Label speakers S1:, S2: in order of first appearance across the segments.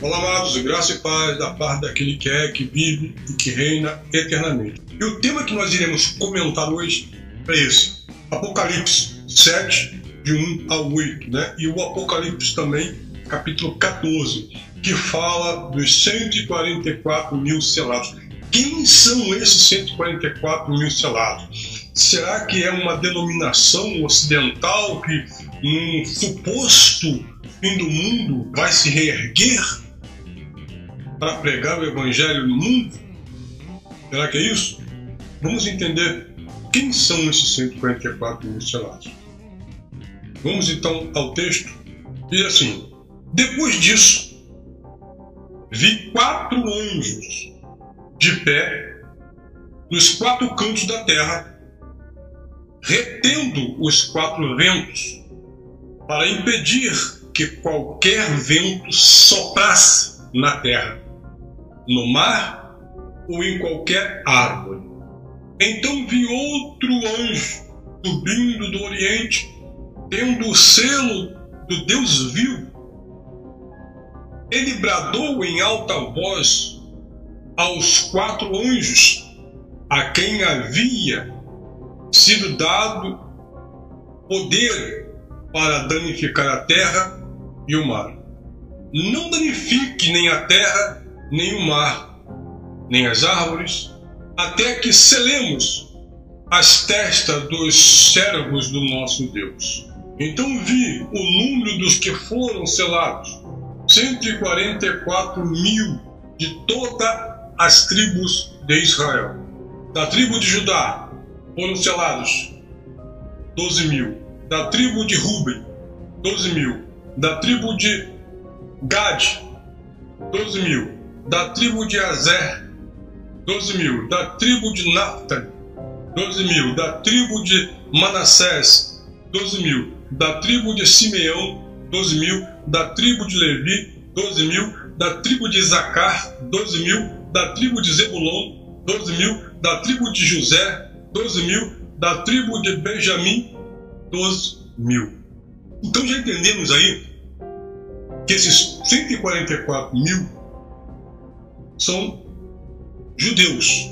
S1: Olá, amados, graça e paz da parte daquele que é, que vive e que reina eternamente. E o tema que nós iremos comentar hoje é esse: Apocalipse 7, de 1 a 8, né? E o Apocalipse também, capítulo 14, que fala dos 144 mil selados. Quem são esses 144 mil selados? Será que é uma denominação ocidental que, num suposto fim do mundo, vai se reerguer para pregar o Evangelho no mundo? Será que é isso? Vamos entender quem são esses 144 mil selados. Vamos então ao texto. Diz assim: Depois disso, vi quatro anjos de pé nos quatro cantos da terra, retendo os quatro ventos, para impedir que qualquer vento soprasse na terra no mar ou em qualquer árvore. Então vi outro anjo subindo do Oriente, tendo o selo do Deus vivo. Ele bradou em alta voz aos quatro anjos a quem havia sido dado poder para danificar a terra e o mar. Não danifique nem a terra nem o mar, nem as árvores, até que selemos as testas dos servos do nosso Deus. Então vi o número dos que foram selados, 144 mil de todas as tribos de Israel. Da tribo de Judá foram selados 12 mil. Da tribo de Ruben, 12 mil. Da tribo de Gad, 12 mil da tribo de Azer, 12 mil, da tribo de Naphtali, 12 mil, da tribo de Manassés, 12 mil, da tribo de Simeão, 12 mil, da tribo de Levi, 12 mil, da tribo de Zacar, 12 mil, da tribo de Zebulon, 12 mil, da tribo de José, 12 mil, da tribo de Benjamim, 12 mil. Então já entendemos aí que esses 144 mil são judeus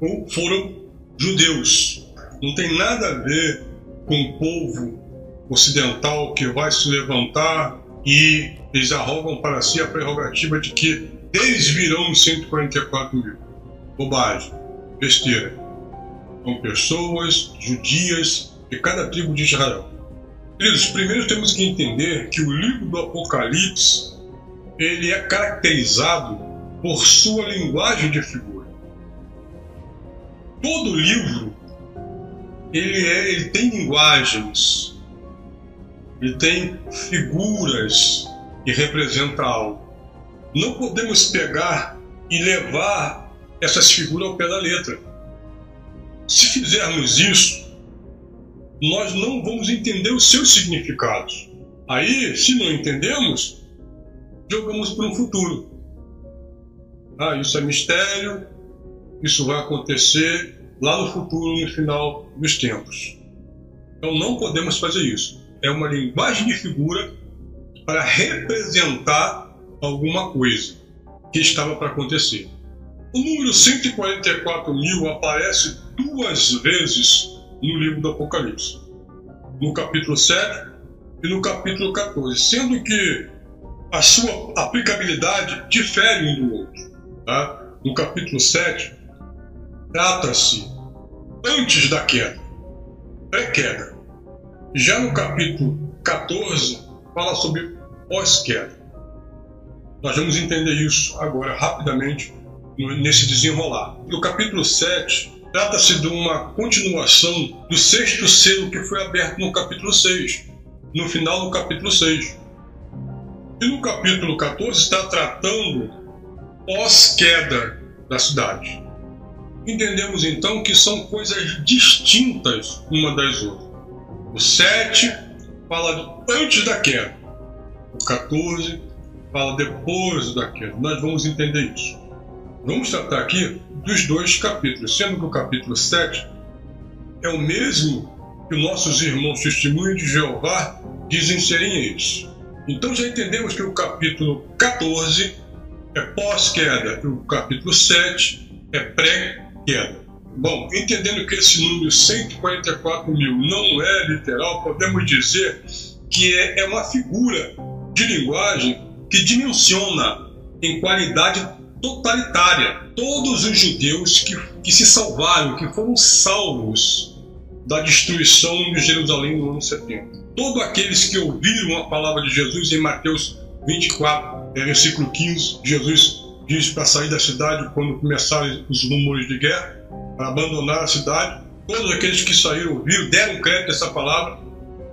S1: ou foram judeus. Não tem nada a ver com o povo ocidental que vai se levantar e eles arrogam para si a prerrogativa de que eles virão 144 mil. Bobagem, besteira. São pessoas judias de cada tribo de Israel. Queridos, primeiro temos que entender que o livro do Apocalipse ele é caracterizado por sua linguagem de figura. Todo livro ele, é, ele tem linguagens, ele tem figuras que representam algo. Não podemos pegar e levar essas figuras ao pé da letra. Se fizermos isso, nós não vamos entender os seus significados. Aí, se não entendemos, jogamos para um futuro. Ah, isso é mistério, isso vai acontecer lá no futuro, no final dos tempos. Então não podemos fazer isso. É uma linguagem de figura para representar alguma coisa que estava para acontecer. O número 144 mil aparece duas vezes no livro do Apocalipse, no capítulo 7 e no capítulo 14, sendo que a sua aplicabilidade difere um do outro. Tá? No capítulo 7, trata-se antes da queda, pré-queda. Já no capítulo 14, fala sobre pós-queda. Nós vamos entender isso agora rapidamente nesse desenrolar. No capítulo 7, trata-se de uma continuação do sexto selo que foi aberto no capítulo 6, no final do capítulo 6. E no capítulo 14 está tratando pós-queda da cidade. Entendemos então que são coisas distintas uma das outras. O 7 fala antes da queda, o 14 fala depois da queda. Nós vamos entender isso. Vamos tratar aqui dos dois capítulos, sendo que o capítulo 7 é o mesmo que nossos irmãos testemunhos de Jeová dizem serem eles Então já entendemos que o capítulo 14 é pós-queda e o capítulo 7 é pré-queda. Bom, entendendo que esse número 144 mil não é literal, podemos dizer que é, é uma figura de linguagem que dimensiona em qualidade totalitária todos os judeus que, que se salvaram, que foram salvos da destruição de Jerusalém no ano 70. Todos aqueles que ouviram a palavra de Jesus em Mateus 24, é, versículo 15, Jesus diz para sair da cidade quando começarem os rumores de guerra, para abandonar a cidade. Todos aqueles que saíram, ouviram, deram crédito a essa palavra,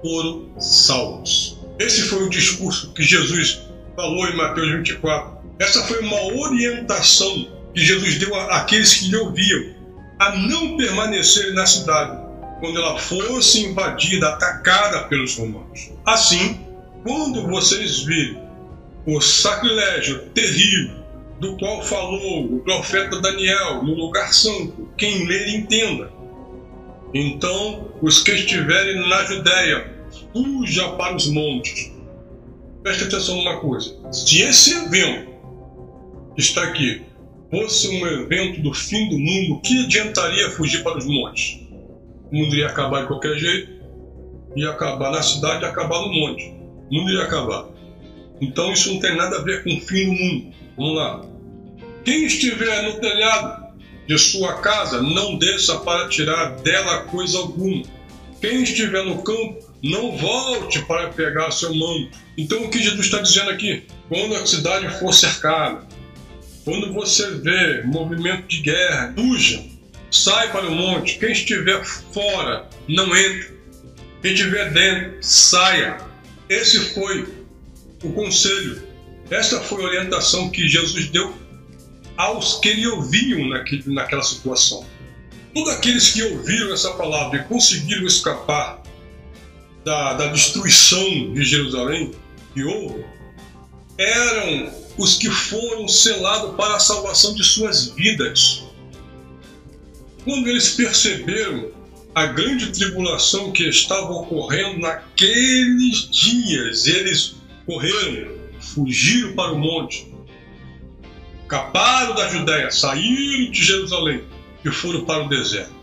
S1: foram salvos. Esse foi o discurso que Jesus falou em Mateus 24. Essa foi uma orientação que Jesus deu àqueles que lhe ouviam a não permanecerem na cidade quando ela fosse invadida, atacada pelos romanos. Assim, quando vocês virem o sacrilégio terrível do qual falou o profeta Daniel no lugar santo, quem ler entenda. Então, os que estiverem na Judéia, fuja para os montes. Preste atenção numa coisa: se esse evento que está aqui fosse um evento do fim do mundo, que adiantaria fugir para os montes? O mundo iria acabar de qualquer jeito, ia acabar na cidade e acabar no monte. O mundo ia acabar. Então isso não tem nada a ver com o fim do mundo. Vamos lá. Quem estiver no telhado de sua casa, não desça para tirar dela coisa alguma. Quem estiver no campo, não volte para pegar seu manto. Então o que Jesus está dizendo aqui? Quando a cidade for cercada, quando você vê movimento de guerra, fuja sai para o monte. Quem estiver fora, não entre. Quem estiver dentro, saia. Esse foi o conselho. Essa foi a orientação que Jesus deu aos que lhe ouviam naquele, naquela situação. Todos aqueles que ouviram essa palavra e conseguiram escapar da, da destruição de Jerusalém, que houve, eram os que foram selados para a salvação de suas vidas. Quando eles perceberam a grande tribulação que estava ocorrendo naqueles dias, eles correram, fugiram para o monte, caparam da Judéia, saíram de Jerusalém e foram para o deserto.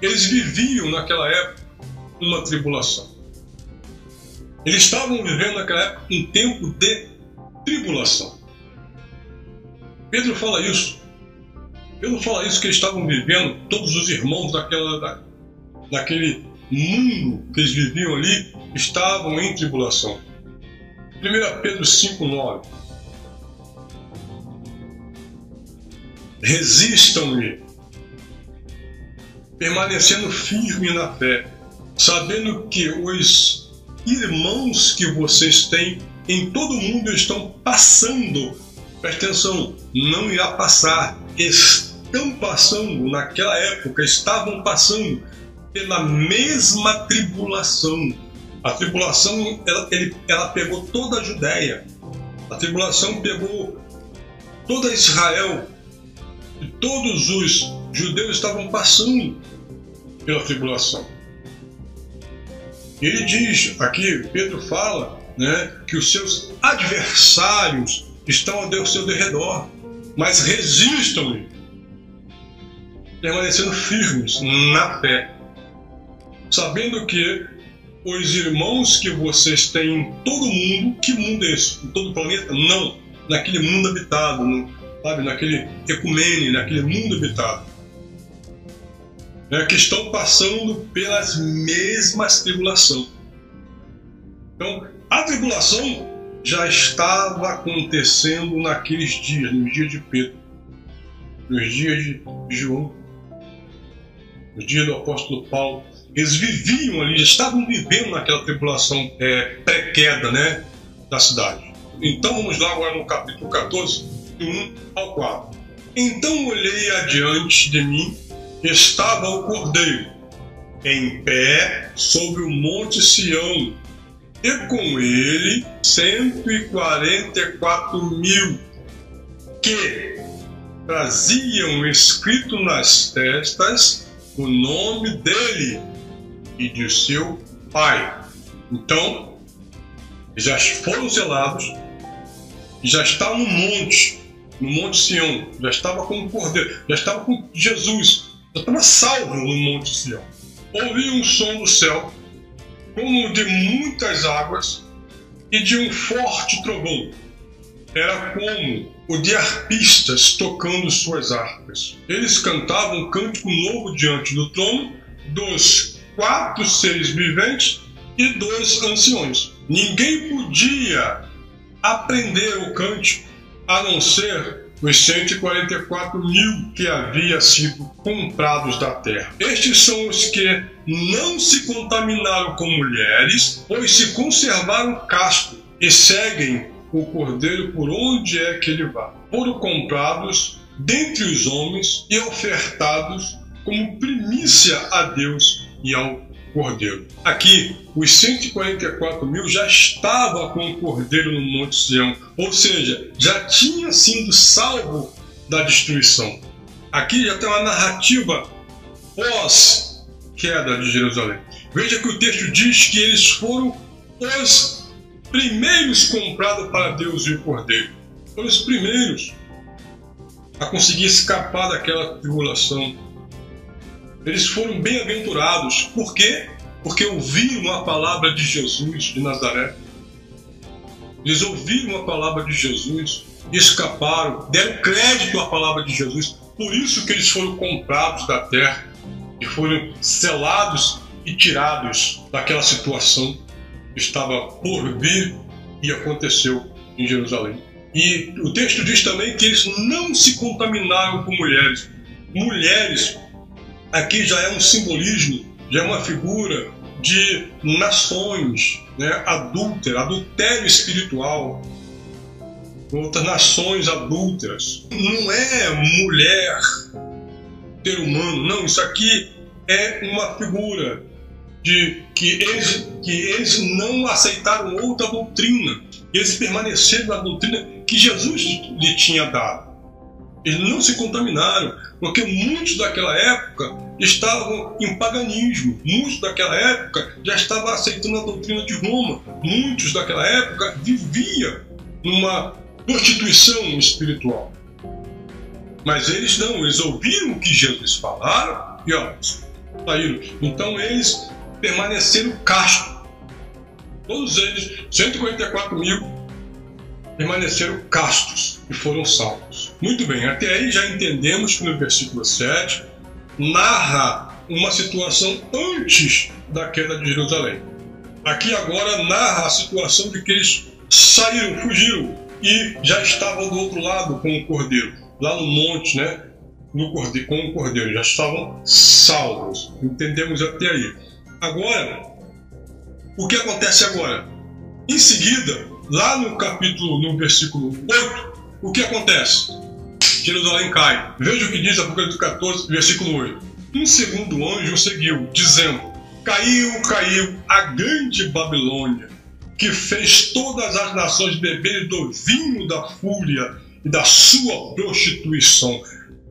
S1: Eles viviam naquela época uma tribulação. Eles estavam vivendo naquela época um tempo de tribulação. Pedro fala isso não falo isso que eles estavam vivendo, todos os irmãos daquela, da, daquele mundo que eles viviam ali estavam em tribulação. 1 Pedro 5,9 Resistam-lhe, permanecendo firme na fé, sabendo que os irmãos que vocês têm em todo o mundo estão passando. Presta atenção, não irá passar, estão estão passando, naquela época, estavam passando pela mesma tribulação. A tribulação, ela, ele, ela pegou toda a Judéia. A tribulação pegou toda Israel. E todos os judeus estavam passando pela tribulação. Ele diz aqui, Pedro fala, né, que os seus adversários estão ao seu derredor, mas resistam-lhe permanecendo firmes na fé, sabendo que os irmãos que vocês têm em todo mundo, que mundo é esse? Em todo o planeta? Não, naquele mundo habitado, no, sabe, naquele ecumene, naquele mundo habitado, né, que estão passando pelas mesmas tribulações. Então, a tribulação já estava acontecendo naqueles dias, nos dias de Pedro, nos dias de João no dia do apóstolo Paulo, eles viviam ali, estavam vivendo naquela tribulação é, pré-queda né, da cidade. Então vamos lá agora no capítulo 14, de 1 ao 4. Então olhei adiante de mim, estava o cordeiro, em pé sobre o monte Sião, e com ele 144 mil, que traziam escrito nas testas o nome dele e de seu pai. Então, já foram selados, já estavam no monte, no Monte Sião, já estava com o Cordeiro, já estava com Jesus, já estava salvo no Monte Sião. Ouvi um som do céu, como de muitas águas e de um forte trovão. Era como o de arpistas tocando suas harpas. Eles cantavam um cântico novo diante do trono dos quatro seres viventes e dos anciões. Ninguém podia aprender o cântico a não ser os 144 mil que havia sido comprados da terra. Estes são os que não se contaminaram com mulheres, pois se conservaram casto e seguem o cordeiro por onde é que ele vá. Foram comprados dentre os homens e ofertados como primícia a Deus e ao cordeiro. Aqui, os 144 mil já estavam com o cordeiro no Monte Sião, ou seja, já tinha sido salvo da destruição. Aqui já tem uma narrativa pós-queda de Jerusalém. Veja que o texto diz que eles foram os primeiros comprados para Deus e o cordeiro. Foram os primeiros a conseguir escapar daquela tribulação eles foram bem-aventurados. Por quê? Porque ouviram a palavra de Jesus de Nazaré. Eles ouviram a palavra de Jesus, escaparam, deram crédito à palavra de Jesus. Por isso que eles foram comprados da terra e foram selados e tirados daquela situação estava por vir e aconteceu em Jerusalém. E o texto diz também que eles não se contaminaram com mulheres. Mulheres aqui já é um simbolismo, já é uma figura de nações, né, adúltera, adultério espiritual, outras nações adúlteras. Não é mulher, ser humano, não, isso aqui é uma figura de que eles, que eles não aceitaram outra doutrina, eles permaneceram na doutrina que Jesus lhe tinha dado. Eles não se contaminaram, porque muitos daquela época estavam em paganismo, muitos daquela época já estavam aceitando a doutrina de Roma, muitos daquela época viviam numa prostituição espiritual. Mas eles não, eles ouviram o que Jesus falaram e ó, saíram. Então eles permaneceram castos. Todos eles, 144 mil, permaneceram castos e foram salvos. Muito bem, até aí já entendemos que no versículo 7 narra uma situação antes da queda de Jerusalém. Aqui agora narra a situação de que eles saíram, fugiram e já estavam do outro lado com o cordeiro, lá no monte, né? No cordeiro, com o cordeiro, já estavam salvos. Entendemos até aí. Agora, o que acontece agora? Em seguida, lá no capítulo, no versículo 8, o que acontece? Jerusalém cai. Veja o que diz Apocalipse 14, versículo 8. Um segundo anjo seguiu, dizendo: Caiu, caiu a grande Babilônia, que fez todas as nações beberem do vinho da fúria e da sua prostituição.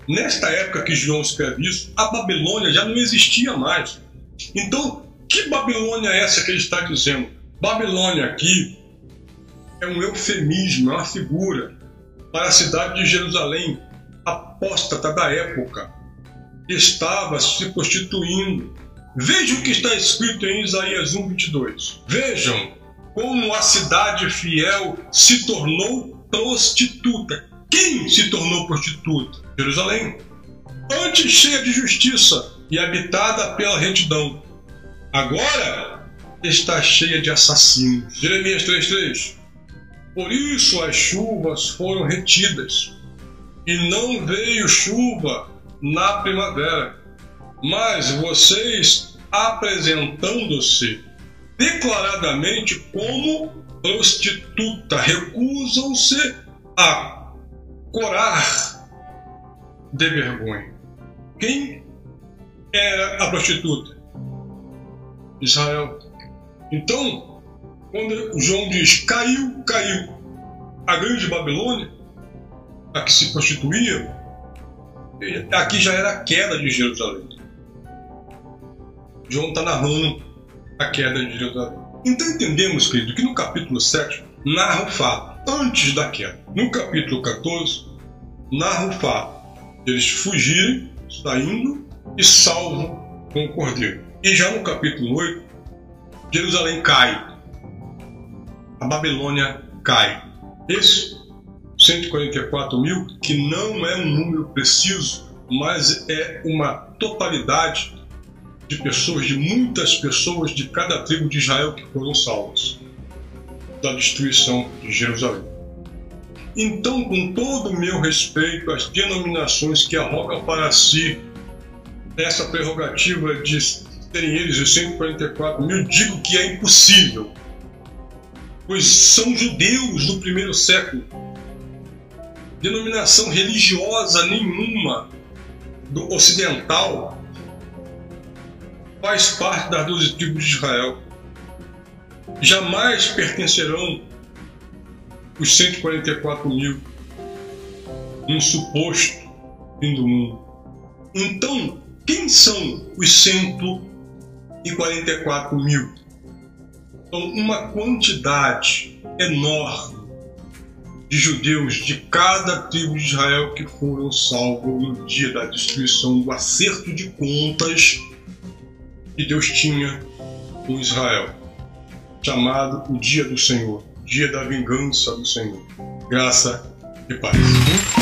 S1: Nesta época que João escreve isso, a Babilônia já não existia mais. Então, que Babilônia é essa que ele está dizendo? Babilônia aqui é um eufemismo, é uma figura para a cidade de Jerusalém, apóstata da época, que estava se prostituindo. Vejam o que está escrito em Isaías 1, 22. Vejam como a cidade fiel se tornou prostituta. Quem se tornou prostituta? Jerusalém. Antes cheia de justiça e habitada pela retidão. Agora está cheia de assassinos. Jeremias 3,3 por isso as chuvas foram retidas, e não veio chuva na primavera. Mas vocês, apresentando-se declaradamente como prostituta, recusam-se a corar de vergonha. Quem era a prostituta? Israel. Então, quando João diz caiu, caiu a grande Babilônia, a que se prostituía, aqui já era a queda de Jerusalém. João está narrando a queda de Jerusalém. Então entendemos, querido, que no capítulo 7 narra o fato antes da queda. No capítulo 14, narra o fato deles fugirem, saindo e salvam com o cordeiro. E já no capítulo 8, Jerusalém cai, a Babilônia cai. Esse 144 mil, que não é um número preciso, mas é uma totalidade de pessoas, de muitas pessoas de cada tribo de Israel que foram salvas da destruição de Jerusalém. Então, com todo o meu respeito às denominações que arrogam para si essa prerrogativa de terem eles os 144 mil, digo que é impossível, pois são judeus do primeiro século. Denominação religiosa nenhuma do ocidental faz parte das doze tribos de Israel. Jamais pertencerão os 144 mil um suposto fim do mundo. Então, quem são os 144 mil? São uma quantidade enorme de judeus de cada tribo de Israel que foram salvos no dia da destruição, do acerto de contas que Deus tinha com Israel, chamado o Dia do Senhor dia da vingança do Senhor. Graça e paz.